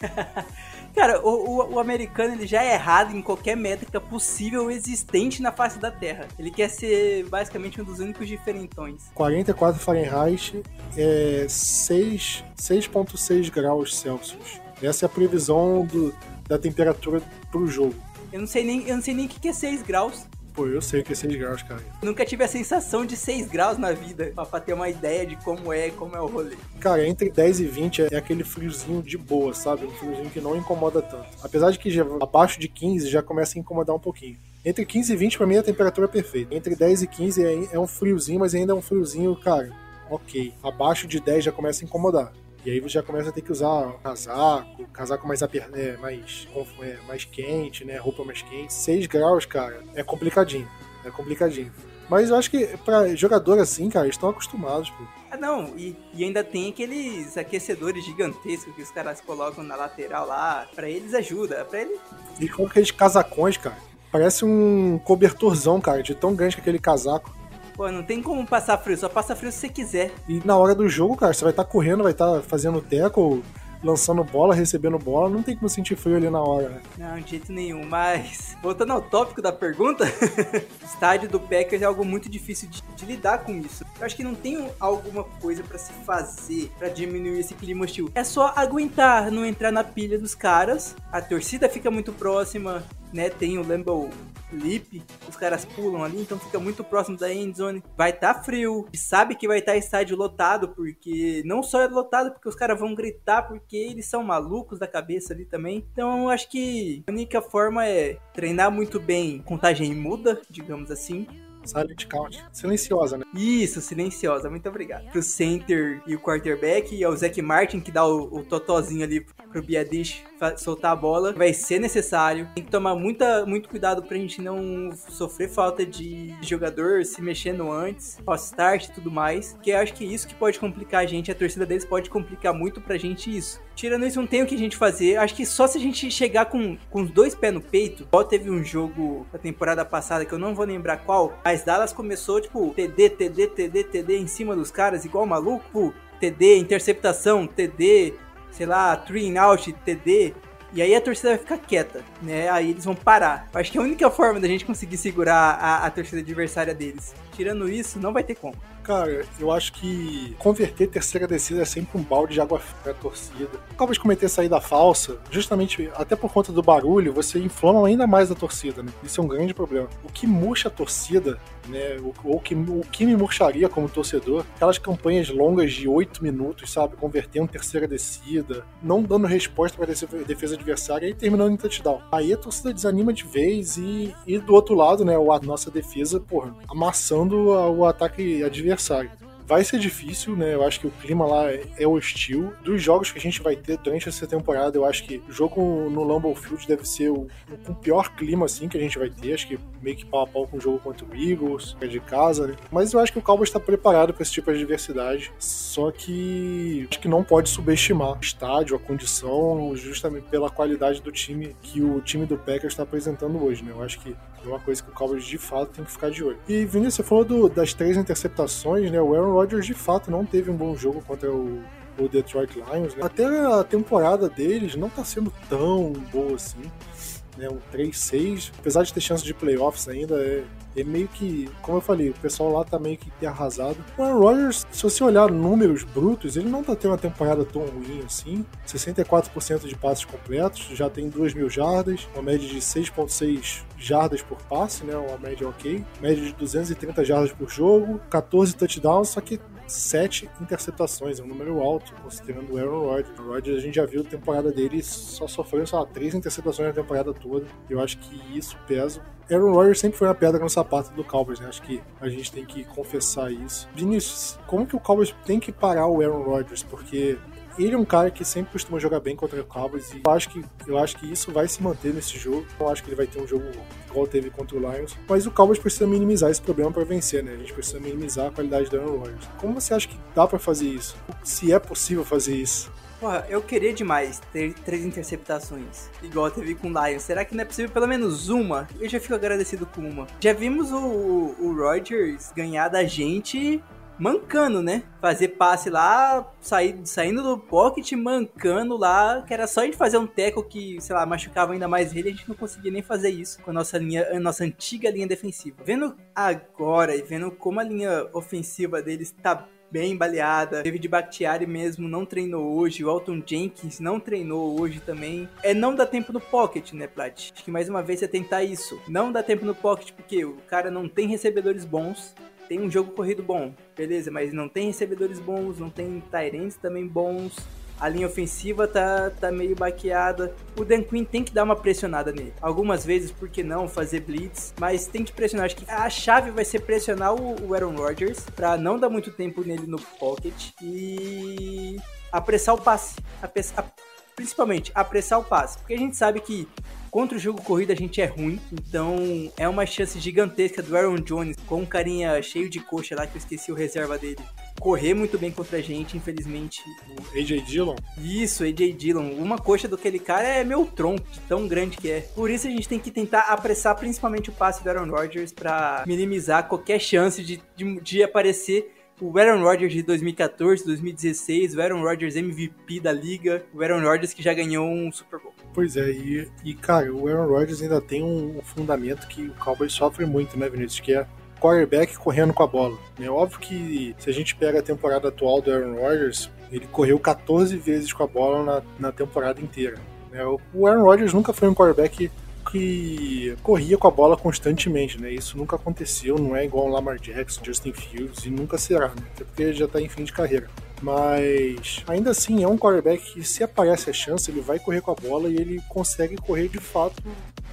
Cara, o, o, o, americano ele já é errado em qualquer métrica possível existente na face da Terra. Ele quer ser basicamente um dos únicos diferentões. 44 Fahrenheit é 6,6 graus Celsius. Essa é a previsão do, da temperatura pro jogo. Eu não sei nem, eu não sei nem o que é 6 graus. Pô, eu sei que é 6 graus, cara. Nunca tive a sensação de 6 graus na vida, pra ter uma ideia de como é, como é o rolê. Cara, entre 10 e 20 é aquele friozinho de boa, sabe? Um friozinho que não incomoda tanto. Apesar de que já, abaixo de 15 já começa a incomodar um pouquinho. Entre 15 e 20, pra mim, a temperatura é perfeita. Entre 10 e 15 é, é um friozinho, mas ainda é um friozinho, cara, ok. Abaixo de 10 já começa a incomodar. E aí você já começa a ter que usar casaco, casaco mais, aper... é, mais, é, mais quente, né? Roupa mais quente. 6 graus, cara, é complicadinho. É complicadinho. Mas eu acho que pra jogador assim, cara, eles estão acostumados, pô. Ah, não, e, e, ainda tem aqueles aquecedores gigantescos que os caras colocam na lateral lá. Pra eles ajuda, pra ele. E com aqueles casacões, cara. Parece um cobertorzão, cara, de tão grande que aquele casaco. Pô, não tem como passar frio, só passa frio se você quiser. E na hora do jogo, cara, você vai estar tá correndo, vai estar tá fazendo teco, lançando bola, recebendo bola, não tem como sentir frio ali na hora, né? Não, de jeito nenhum. Mas, voltando ao tópico da pergunta, o estádio do Packers é algo muito difícil de, de lidar com isso. Eu acho que não tem alguma coisa para se fazer para diminuir esse clima hostil. É só aguentar, não entrar na pilha dos caras. A torcida fica muito próxima, né? Tem o Lambeau Lip, os caras pulam ali, então fica muito próximo da endzone. Vai estar tá frio, sabe que vai estar tá estádio lotado, porque não só é lotado, porque os caras vão gritar, porque eles são malucos da cabeça ali também. Então eu acho que a única forma é treinar muito bem contagem muda, digamos assim. Silent Count. Silenciosa, né? Isso, silenciosa. Muito obrigado. Pro center e o quarterback e ao Zac Martin, que dá o, o totozinho ali pro Biadish soltar a bola, vai ser necessário. Tem que tomar muita, muito cuidado pra gente não sofrer falta de jogador se mexendo antes, pós-start e tudo mais. Que eu acho que isso que pode complicar a gente, a torcida deles pode complicar muito pra gente isso. Tirando isso, não tem o que a gente fazer. Acho que só se a gente chegar com, com os dois pés no peito, igual teve um jogo da temporada passada que eu não vou lembrar qual, mas Dallas começou, tipo, TD, TD, TD, TD em cima dos caras, igual maluco, TD, interceptação, TD, sei lá, three out, TD. E aí a torcida vai ficar quieta, né? Aí eles vão parar. Acho que é a única forma da gente conseguir segurar a, a torcida adversária deles. Tirando isso, não vai ter como. Cara, eu acho que converter terceira descida é sempre um balde de água fria torcida. Acaba de cometer saída falsa, justamente até por conta do barulho, você inflama ainda mais a torcida, né? Isso é um grande problema. O que murcha a torcida, né? Ou que, o que me murcharia como torcedor, aquelas campanhas longas de oito minutos, sabe? Convertendo terceira descida, não dando resposta pra defesa adversária e terminando em touchdown. Aí a torcida desanima de vez e, e do outro lado, né? A nossa defesa, porra, amassando o ataque adversário adversário. Vai ser difícil, né? Eu acho que o clima lá é hostil. Dos jogos que a gente vai ter durante essa temporada, eu acho que o jogo no Lambeau Field deve ser o, o pior clima assim que a gente vai ter. Acho que meio que pau a pau com o jogo contra o Eagles, é de casa, né? Mas eu acho que o Cowboys está preparado para esse tipo de adversidade. Só que acho que não pode subestimar o estádio, a condição, justamente pela qualidade do time que o time do Packers está apresentando hoje, né? Eu acho que é uma coisa que o Cowboys de fato tem que ficar de olho. E Vinícius, você falou do, das três interceptações, né? O Aaron Rodgers de fato não teve um bom jogo contra o, o Detroit Lions. Né? Até a temporada deles não tá sendo tão boa assim. Né? Um 3-6, apesar de ter chance de playoffs ainda, é, é meio que, como eu falei, o pessoal lá tá meio que arrasado. O Aaron Rodgers, se você olhar números brutos, ele não tá tendo uma temporada tão ruim assim. 64% de passes completos, já tem 2 mil jardas, uma média de 6.6 jardas por passe, né? Uma média ok. Média de 230 jardas por jogo, 14 touchdowns, só que 7 interceptações, é um número alto, considerando o Aaron Rodgers. O Rodgers, a gente já viu a temporada dele só sofrendo, sei lá, 3 interceptações na temporada toda. Eu acho que isso pesa. Aaron Rodgers sempre foi a pedra no sapato do Cowboys, né? Acho que a gente tem que confessar isso. Vinícius, como que o Cowboys tem que parar o Aaron Rodgers? Porque ele é um cara que sempre costuma jogar bem contra o Cowboys e eu acho que, eu acho que isso vai se manter nesse jogo. Eu acho que ele vai ter um jogo igual teve contra o Lions. Mas o Cowboys precisa minimizar esse problema para vencer, né? A gente precisa minimizar a qualidade do Aaron Rodgers. Como você acha que dá para fazer isso? Se é possível fazer isso? Porra, eu queria demais ter três interceptações, igual teve com o Lions. Será que não é possível pelo menos uma? Eu já fico agradecido com uma. Já vimos o, o Rodgers ganhar da gente mancando, né? Fazer passe lá, sair, saindo do pocket, mancando lá, que era só a gente fazer um teco que, sei lá, machucava ainda mais ele, a gente não conseguia nem fazer isso com a nossa linha, a nossa antiga linha defensiva. Vendo agora e vendo como a linha ofensiva deles tá bem baleada. David Bakhtiari mesmo não treinou hoje. O Alton Jenkins não treinou hoje também. É não dar tempo no pocket, né, Plat? Acho que mais uma vez é tentar isso. Não dá tempo no pocket porque o cara não tem recebedores bons. Tem um jogo corrido bom, beleza, mas não tem recebedores bons, não tem Tyrants também bons. A linha ofensiva tá, tá meio baqueada. O Dan Quinn tem que dar uma pressionada nele. Algumas vezes, por que não, fazer blitz. Mas tem que pressionar. Acho que a chave vai ser pressionar o, o Aaron Rodgers. Pra não dar muito tempo nele no pocket. E apressar o passe. Apressar, principalmente, apressar o passe. Porque a gente sabe que Contra o jogo corrido a gente é ruim, então é uma chance gigantesca do Aaron Jones, com um carinha cheio de coxa lá, que eu esqueci o reserva dele, correr muito bem contra a gente, infelizmente. O AJ Dillon? Isso, AJ Dillon. Uma coxa daquele cara é meu tronco, tão grande que é. Por isso a gente tem que tentar apressar principalmente o passe do Aaron Rodgers para minimizar qualquer chance de, de, de aparecer o Aaron Rodgers de 2014, 2016, o Aaron Rodgers MVP da liga, o Aaron Rodgers que já ganhou um Super Bowl. Pois é, e, e cara, o Aaron Rodgers ainda tem um fundamento que o Cowboys sofre muito, né, Vinícius? Que é quarterback correndo com a bola. É óbvio que se a gente pega a temporada atual do Aaron Rodgers, ele correu 14 vezes com a bola na, na temporada inteira. Né? O Aaron Rodgers nunca foi um quarterback que corria com a bola constantemente, né? Isso nunca aconteceu, não é igual o Lamar Jackson, Justin Fields, e nunca será, né? Até porque já está em fim de carreira. Mas ainda assim é um quarterback que se aparece a chance, ele vai correr com a bola e ele consegue correr de fato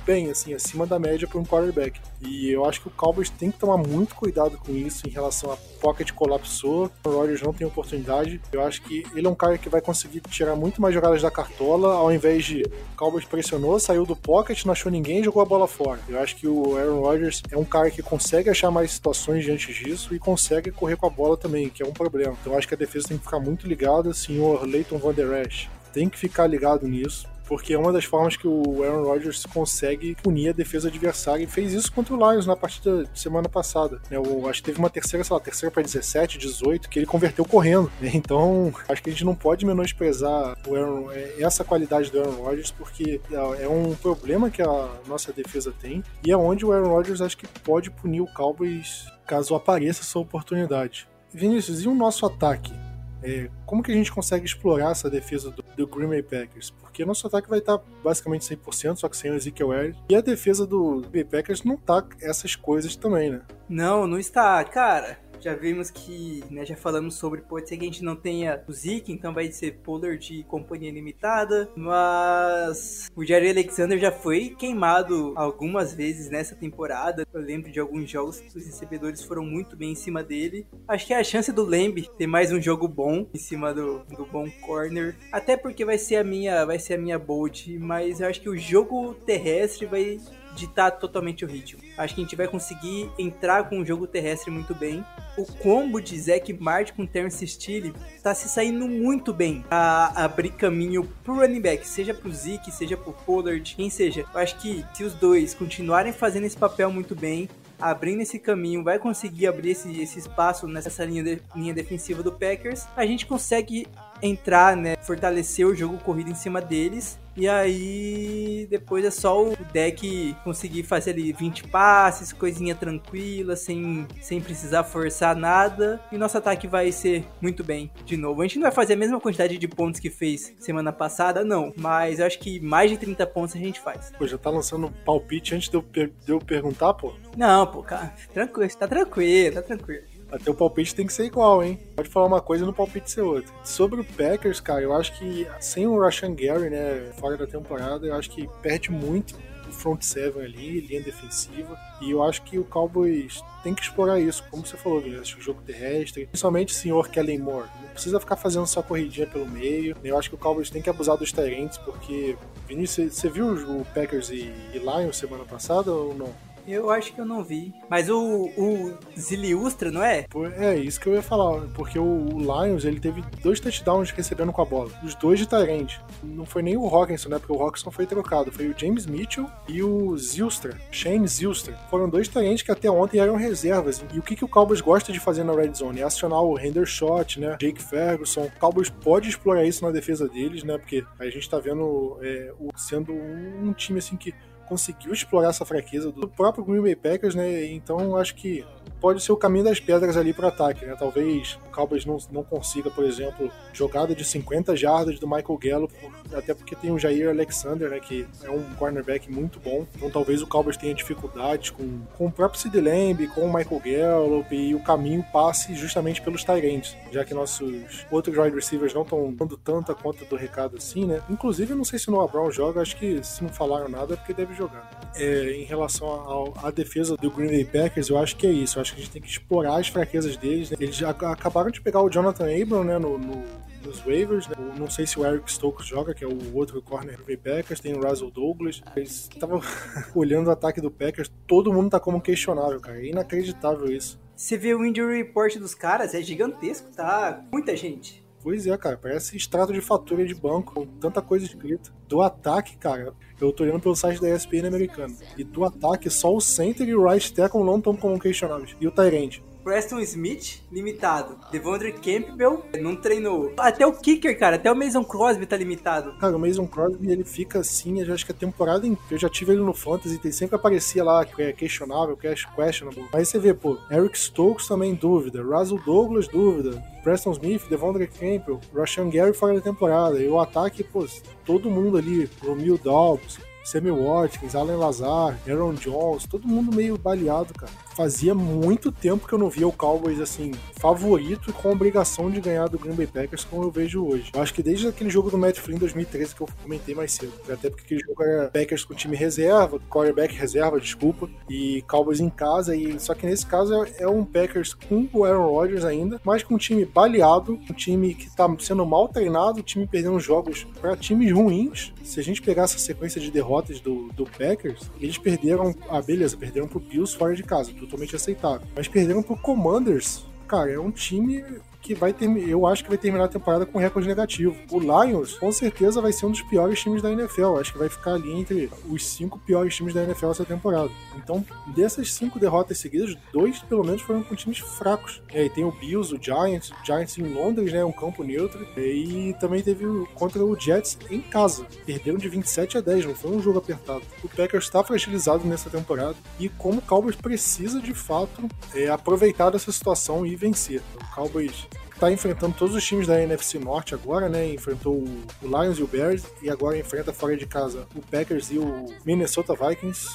bem, assim, acima da média para um quarterback. E eu acho que o Cowboys tem que tomar muito cuidado com isso em relação a pocket colapsou, o Rodgers não tem oportunidade. Eu acho que ele é um cara que vai conseguir tirar muito mais jogadas da cartola, ao invés de o Cowboys pressionou, saiu do pocket, não achou ninguém e jogou a bola fora. Eu acho que o Aaron Rodgers é um cara que consegue achar mais situações diante disso e consegue correr com a bola também, que é um problema. Então eu acho que a defesa tem que ficar muito ligada, senhor Leighton Van Der Esch tem que ficar ligado nisso porque é uma das formas que o Aaron Rodgers consegue punir a defesa adversária e fez isso contra o Lions na partida de semana passada. Eu acho que teve uma terceira, sei lá, terceira para 17, 18, que ele converteu correndo. Então, acho que a gente não pode menosprezar Aaron, é, essa qualidade do Aaron Rodgers, porque é, é um problema que a nossa defesa tem e é onde o Aaron Rodgers acho que pode punir o Cowboys caso apareça essa oportunidade. Vinícius, e o nosso ataque? É, como que a gente consegue explorar essa defesa do, do Green Bay Packers? Porque nosso ataque vai estar basicamente 100%, só que sem o Ezekiel Elliott. E a defesa do Green Bay Packers não tá essas coisas também, né? Não, não está. Cara, já vimos que, né, já falamos sobre, pode ser que a gente não tenha o Zeke, então vai ser Pollard de companhia limitada, mas o Jerry Alexander já foi queimado algumas vezes nessa temporada. Eu lembro de alguns jogos que os recebedores foram muito bem em cima dele. Acho que é a chance do Lamb ter mais um jogo bom em cima do, do bom corner, até porque vai ser a minha, vai ser a minha bold, mas eu acho que o jogo terrestre vai ditar totalmente o ritmo. Acho que a gente vai conseguir entrar com o jogo terrestre muito bem. O combo de Zack Martin com Terence Steele tá se saindo muito bem a abrir caminho pro running back, seja pro Zeke, seja pro Pollard, quem seja. Eu acho que se os dois continuarem fazendo esse papel muito bem, abrindo esse caminho, vai conseguir abrir esse, esse espaço nessa linha, de, linha defensiva do Packers, a gente consegue entrar, né, fortalecer o jogo corrido em cima deles. E aí depois é só o deck conseguir fazer ali 20 passes, coisinha tranquila, sem, sem precisar forçar nada. E nosso ataque vai ser muito bem de novo. A gente não vai fazer a mesma quantidade de pontos que fez semana passada, não. Mas eu acho que mais de 30 pontos a gente faz. Pô, já tá lançando palpite antes de eu, per de eu perguntar, pô? Não, pô, cara, tranquilo, tá tranquilo, tá tranquilo. Até o palpite tem que ser igual, hein? Pode falar uma coisa e no palpite ser outra. Sobre o Packers, cara, eu acho que sem o Rashan Gary, né, fora da temporada, eu acho que perde muito o front seven ali, linha defensiva. E eu acho que o Cowboys tem que explorar isso, como você falou, Vinícius, o jogo terrestre, principalmente o senhor Kellen Moore. Não precisa ficar fazendo só corridinha pelo meio. Eu acho que o Cowboys tem que abusar dos Tyrants, porque, Vinícius, você viu o Packers e Lions semana passada ou não? Eu acho que eu não vi. Mas o, o Ziliustra, não é? É, isso que eu ia falar. Porque o, Lions, ele teve dois touchdowns recebendo com a bola. Os dois de Tyrande. Não foi nem o Hawkinson, né? Porque o Hawkinson foi trocado. Foi o James Mitchell e o Zilstra. Shane Zilstra. Foram dois Tyrands que até ontem eram reservas. E o que, que o Cowboys gosta de fazer na Red Zone? É acionar o Hendershot, né? Jake Ferguson. O Cowboys pode explorar isso na defesa deles, né? Porque a gente tá vendo é, o, sendo um time assim que conseguiu explorar essa fraqueza do próprio Green Bay Packers, né? Então acho que pode ser o caminho das pedras ali para o ataque, né? Talvez o Cowboys não, não consiga, por exemplo, jogada de 50 jardas do Michael Gallup, até porque tem o Jair Alexander, né? Que é um cornerback muito bom. Então talvez o Cowboys tenha dificuldades com, com o próprio Sid Lamb, com o Michael Gallup e o caminho passe justamente pelos Tyrants, já que nossos outros wide receivers não estão dando tanta conta do recado assim, né? Inclusive, não sei se o Noah Brown joga, acho que se não falaram nada é porque deve jogar. É, em relação à defesa do Green Bay Packers, eu acho que é isso. Eu acho que a gente tem que explorar as fraquezas deles. Né? Eles acabaram de pegar o Jonathan Abram né, no, no nos waivers, né? Não sei se o Eric Stokes joga, que é o outro corner do Packers, tem o Russell Douglas. Eles estavam olhando o ataque do Packers, todo mundo tá como questionável, cara. É inacreditável isso. Você vê o injury report dos caras, é gigantesco, tá? Muita gente. Pois é, cara, parece extrato de fatura de banco, com tanta coisa escrita. Do ataque, cara, eu tô olhando pelo site da ESPN americano. E do ataque, só o center e o right tackle não estão como questionáveis. E o Tyrande. Preston Smith, limitado. Devondre Campbell, não treinou. Até o kicker, cara, até o Mason Crosby tá limitado. Cara, o Mason Crosby, ele fica assim, eu acho que a temporada inteira. Eu já tive ele no Fantasy e sempre aparecia lá que é questionável, que é questionable. Aí você vê, pô, Eric Stokes também dúvida, Russell Douglas dúvida, Preston Smith, Devondre Campbell, Rashan Gary fora da temporada. E o ataque, pô, todo mundo ali, Romeo Dobbs, Sammy Watkins, Allen Lazar, Aaron Jones, todo mundo meio baleado, cara. Fazia muito tempo que eu não via o Cowboys assim, favorito com obrigação de ganhar do Green Bay Packers como eu vejo hoje. Eu acho que desde aquele jogo do Matt Flynn 2013 que eu comentei mais cedo. Até porque aquele jogo era Packers com time reserva, quarterback reserva, desculpa, e Cowboys em casa. E só que nesse caso é, é um Packers com o Aaron Rodgers ainda, mas com um time baleado, um time que tá sendo mal treinado, o time perdendo jogos para times ruins. Se a gente pegar essa sequência de derrotas do, do Packers, eles perderam. Ah, beleza, perderam pro Bills fora de casa totalmente aceitável. Mas perderam pro Commanders, cara, é um time que vai ter, eu acho que vai terminar a temporada com recorde negativo. O Lions, com certeza, vai ser um dos piores times da NFL. Acho que vai ficar ali entre os cinco piores times da NFL essa temporada. Então, dessas cinco derrotas seguidas, dois pelo menos foram com times fracos. E aí tem o Bills, o Giants, o Giants em Londres, né, um campo neutro. E também teve contra o Jets em casa. Perderam de 27 a 10, não foi um jogo apertado. O Packers está fragilizado nessa temporada e como o Cowboys precisa de fato é, aproveitar dessa situação e vencer. O Cowboys tá enfrentando todos os times da NFC Norte agora, né? Enfrentou o Lions e o Bears e agora enfrenta fora de casa o Packers e o Minnesota Vikings.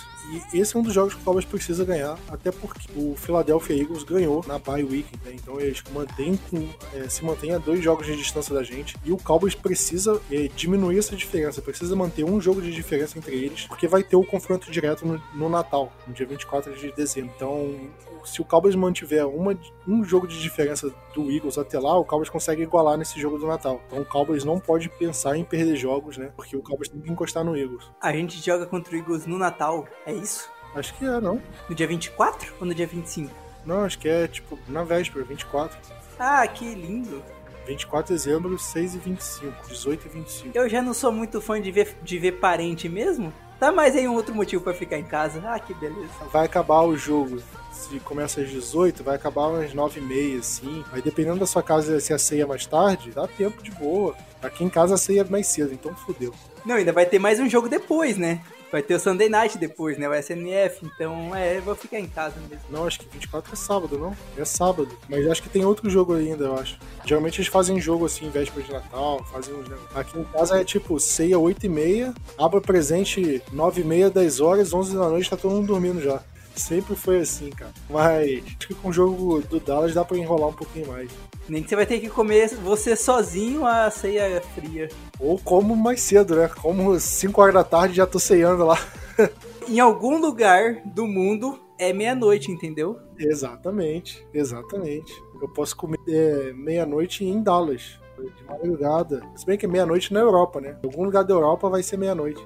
E esse é um dos jogos que o Cowboys precisa ganhar, até porque o Philadelphia Eagles ganhou na bye week, né? Então eles mantêm é, se mantêm a dois jogos de distância da gente. E o Cowboys precisa é, diminuir essa diferença, precisa manter um jogo de diferença entre eles, porque vai ter o confronto direto no, no Natal, no dia 24 de dezembro. Então se o Cowboys mantiver uma, um jogo de diferença do Eagles até lá, o Cowboys consegue igualar nesse jogo do Natal. Então o Cowboys não pode pensar em perder jogos, né? Porque o Cowboys tem que encostar no Eagles. A gente joga contra o Eagles no Natal, isso? Acho que é, não. No dia 24 ou no dia 25? Não, acho que é tipo na véspera, 24. Ah, que lindo. 24 de dezembro, 6 e 25, 18 e 25. Eu já não sou muito fã de ver, de ver parente mesmo. Tá mais aí um outro motivo para ficar em casa. Ah, que beleza. Vai acabar o jogo se começa às 18, vai acabar umas 9 e meia, assim. Aí dependendo da sua casa, se a ceia é mais tarde, dá tempo de boa. Aqui em casa a ceia é mais cedo, então fodeu. Não, ainda vai ter mais um jogo depois, né? Vai ter o Sunday Night depois, né? O SNF, então é, vou ficar em casa mesmo. Não, acho que 24 é sábado, não? É sábado. Mas acho que tem outro jogo ainda, eu acho. Geralmente eles fazem jogo assim, véspera de Natal, fazem uns. Aqui em casa é tipo ceia 8 e meia, abra presente 9 e meia, 10 horas, 11 da noite, tá todo mundo dormindo já. Sempre foi assim, cara. Mas acho que com o jogo do Dallas dá pra enrolar um pouquinho mais. Nem que você vai ter que comer você sozinho a ceia fria. Ou como mais cedo, né? Como 5 horas da tarde já tô ceando lá. em algum lugar do mundo é meia-noite, entendeu? Exatamente, exatamente. Eu posso comer é, meia-noite em Dallas, de madrugada. Se bem que é meia-noite na Europa, né? Em algum lugar da Europa vai ser meia-noite.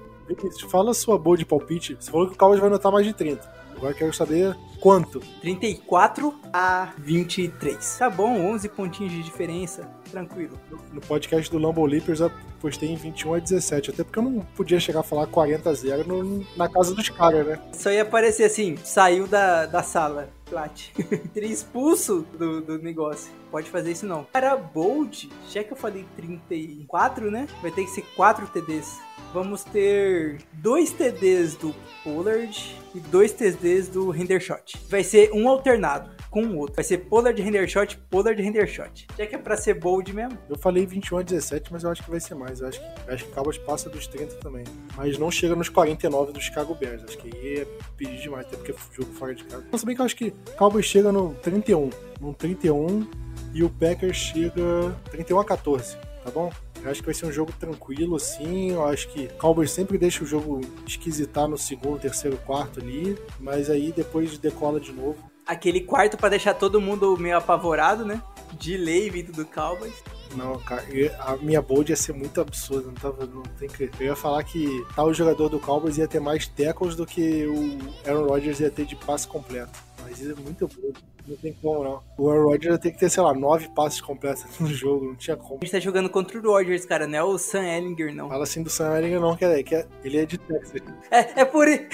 Fala a sua boa de palpite. Você falou que o Cowboys vai anotar mais de 30. Agora quero saber quanto. 34 a 23. Tá bom, 11 pontinhos de diferença. Tranquilo. No podcast do Lambo Leapers eu postei em 21 a 17. Até porque eu não podia chegar a falar 40 a 0 na casa dos caras, né? Só ia aparecer assim, saiu da, da sala. Plat. Teria expulso do, do negócio. Pode fazer isso não. Para Bold, já que eu falei 34, né? Vai ter que ser 4 TDs vamos ter dois TDs do Pollard e dois TDs do Hendershot. Vai ser um alternado com o outro. Vai ser Pollard, Hendershot, Pollard, Hendershot. Já que é pra ser bold mesmo. Eu falei 21 a 17, mas eu acho que vai ser mais. Eu acho que, acho que Cowboys passa dos 30 também. Mas não chega nos 49 do Chicago Bears. Acho que aí é pedir demais, até porque é jogo fora de casa. Mas também que eu acho que Cowboys chega no 31. No 31 e o Packers chega 31 a 14, tá bom? Eu acho que vai ser um jogo tranquilo, assim. Eu acho que Cowboys sempre deixa o jogo esquisitar no segundo, terceiro, quarto ali. Mas aí depois decola de novo. Aquele quarto para deixar todo mundo meio apavorado, né? De lei vindo do Cowboys. Não, cara, a minha bold ia ser muito absurda, não, tava, não tem que. Eu ia falar que tal jogador do Cowboys ia ter mais tackles do que o Aaron Rodgers ia ter de passe completo. Mas isso é muito bold. Não tem como, não. O Aaron Rodgers ter que ter, sei lá, nove passes completos no jogo. Não tinha como. A gente tá jogando contra o Rodgers, cara, não é o Sam Ellinger, não. Fala assim do Sam Ellinger, não, que é, que é ele é de Texas. É, é por isso.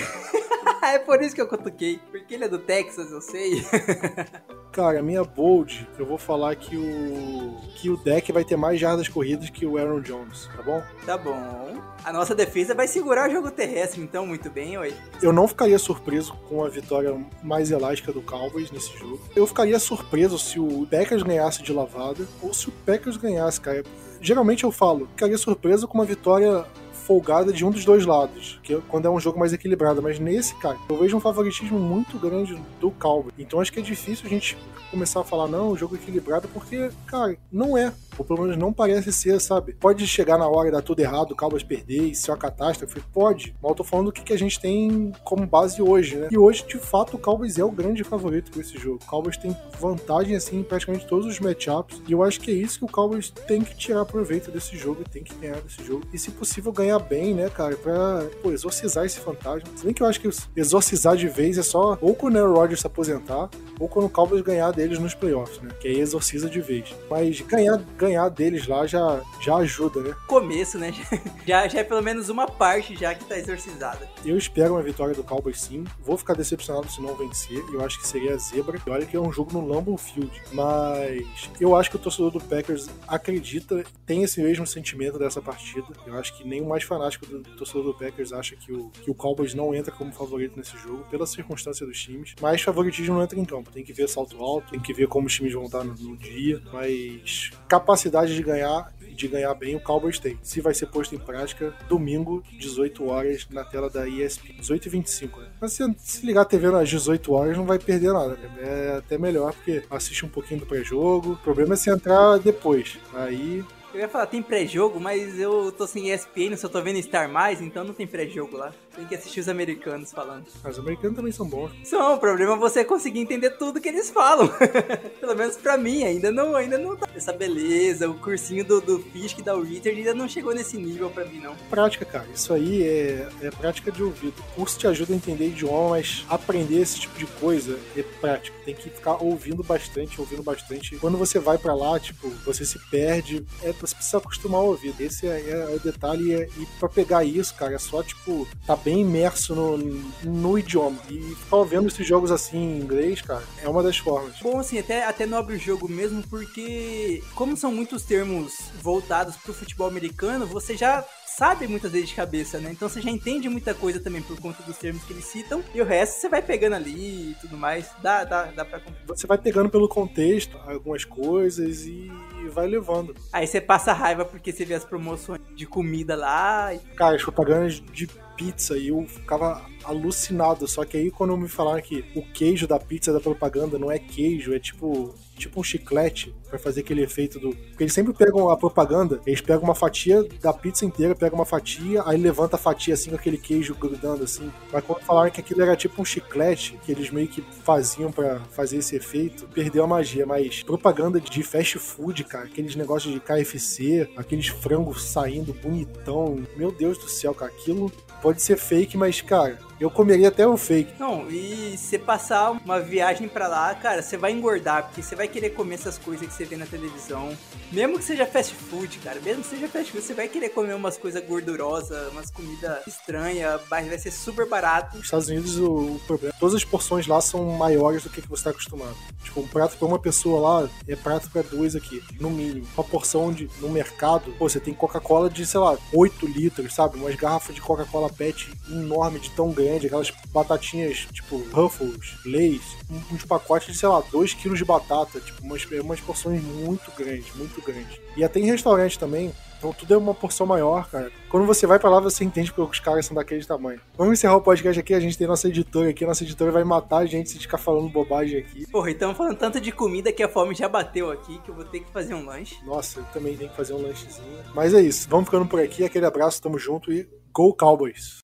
é por isso que eu cutuquei. Porque ele é do Texas, eu sei. Cara, minha bold, eu vou falar que o que o deck vai ter mais jardas corridas que o Aaron Jones, tá bom? Tá bom. A nossa defesa vai segurar o jogo terrestre, então, muito bem, oi. Eu não ficaria surpreso com a vitória mais elástica do Cowboys nesse jogo. Eu ficaria surpreso se o Packers ganhasse de lavada ou se o Packers ganhasse, cara. Geralmente eu falo, ficaria surpreso com uma vitória folgada de um dos dois lados, que é quando é um jogo mais equilibrado. Mas nesse, cara, eu vejo um favoritismo muito grande do Cowboys. Então acho que é difícil a gente começar a falar, não, jogo equilibrado, porque, cara, não é. Ou pelo menos não parece ser, sabe? Pode chegar na hora e dar tudo errado, o Cowboys perder e ser uma catástrofe? Pode. Mas eu tô falando do que, que a gente tem como base hoje, né? E hoje, de fato, o Cowboys é o grande favorito para esse jogo. O Cowboys tem vantagem, assim, em praticamente todos os matchups. E eu acho que é isso que o Cowboys tem que tirar proveito desse jogo tem que ganhar desse jogo. E, se possível, ganhar bem, né, cara? Pra, pô, exorcizar esse fantasma. Se bem que eu acho que exorcizar de vez é só ou quando o Aaron Rodgers se aposentar ou quando o Cowboys ganhar deles nos playoffs, né? Que aí exorciza de vez. Mas ganhar, ganhar deles lá já, já ajuda, né? Começo, né? Já, já é pelo menos uma parte já que tá exorcizada. Eu espero uma vitória do Cowboys sim. Vou ficar decepcionado se não vencer. Eu acho que seria a zebra. E olha que é um jogo no Lambeau Field. Mas eu acho que o torcedor do Packers acredita, tem esse mesmo sentimento dessa partida. Eu acho que nem o mais fanático do torcedor do Packers acha que o, que o Cowboys não entra como favorito nesse jogo, pela circunstância dos times. Mas favoritismo não entra em campo. Tem que ver salto alto, tem que ver como os times vão estar no, no dia. Mas capacidade de ganhar de ganhar bem o Cowboys tem. Se vai ser posto em prática, domingo, 18 horas, na tela da ESPN. 18 e 25, né? Mas se, se ligar a TV às 18 horas, não vai perder nada, né? É até melhor, porque assiste um pouquinho do pré-jogo. O problema é se entrar depois. Aí eu ia falar, tem pré-jogo, mas eu tô sem ESPN, só tô vendo Star Mais, então não tem pré-jogo lá. Tem que assistir os americanos falando. Mas os americanos também são bons. São, o problema é você conseguir entender tudo que eles falam. Pelo menos pra mim, ainda não, ainda não tá. Essa beleza, o cursinho do, do dá o Richard ainda não chegou nesse nível pra mim, não. Prática, cara. Isso aí é, é prática de ouvido. O curso te ajuda a entender idioma, mas aprender esse tipo de coisa é prática. Tem que ficar ouvindo bastante, ouvindo bastante. Quando você vai para lá, tipo, você se perde. É você precisa acostumar a ouvir. Esse é, é, o detalhe. É, e para pegar isso, cara, é só, tipo, tá bem imerso no, no idioma. E ficar ouvindo esses jogos assim em inglês, cara, é uma das formas. Bom, assim, até, até nobre o jogo mesmo, porque como são muitos termos voltados pro futebol americano, você já sabe muitas vezes de cabeça, né? Então você já entende muita coisa também por conta dos termos que eles citam. E o resto você vai pegando ali e tudo mais. Dá, dá, dá pra Você vai pegando pelo contexto algumas coisas e vai levando. Aí você passa raiva porque você vê as promoções de comida lá. E... Cara, as propagandas de pizza e eu ficava alucinado. Só que aí quando me falaram que o queijo da pizza da propaganda não é queijo, é tipo tipo um chiclete para fazer aquele efeito do. Porque eles sempre pegam a propaganda, eles pegam uma fatia da pizza inteira, pegam uma fatia, aí levanta a fatia assim com aquele queijo grudando assim. Mas quando falaram que aquilo era tipo um chiclete, que eles meio que faziam para fazer esse efeito, perdeu a magia. Mas propaganda de fast food, cara, aqueles negócios de KFC, aqueles frangos saindo bonitão. Meu Deus do céu, cara, aquilo pode ser fake, mas, cara, eu comeria até o fake. Não, e você passar uma viagem para lá, cara, você vai engordar, porque você vai querer comer essas coisas que você vê na televisão. Mesmo que seja fast food, cara, mesmo que seja fast food, você vai querer comer umas coisas gordurosas, umas comidas estranhas, mas vai ser super barato. Nos Estados Unidos, o, problema, todas as porções lá são maiores do que, você está acostumado. Tipo, um prato para uma pessoa lá é prato para duas aqui, no mínimo. Uma porção de, no mercado, pô, você tem Coca-Cola de, sei lá, 8 litros, sabe? Umas garrafas de Coca-Cola PET enorme, de tão grande aquelas batatinhas tipo Ruffles, Lays, uns pacotes de, sei lá, 2 kg de batata, tipo, umas, umas porções muito grandes, muito grandes. E até em restaurante também, então tudo é uma porção maior, cara. Quando você vai pra lá, você entende porque os caras são daquele tamanho. Vamos encerrar o podcast aqui, a gente tem nossa editora aqui, nossa editora vai matar a gente se ficar falando bobagem aqui. Porra, então falando tanto de comida que a fome já bateu aqui, que eu vou ter que fazer um lanche. Nossa, eu também tenho que fazer um lanchezinho. Mas é isso, vamos ficando por aqui, aquele abraço, tamo junto e Go Cowboys!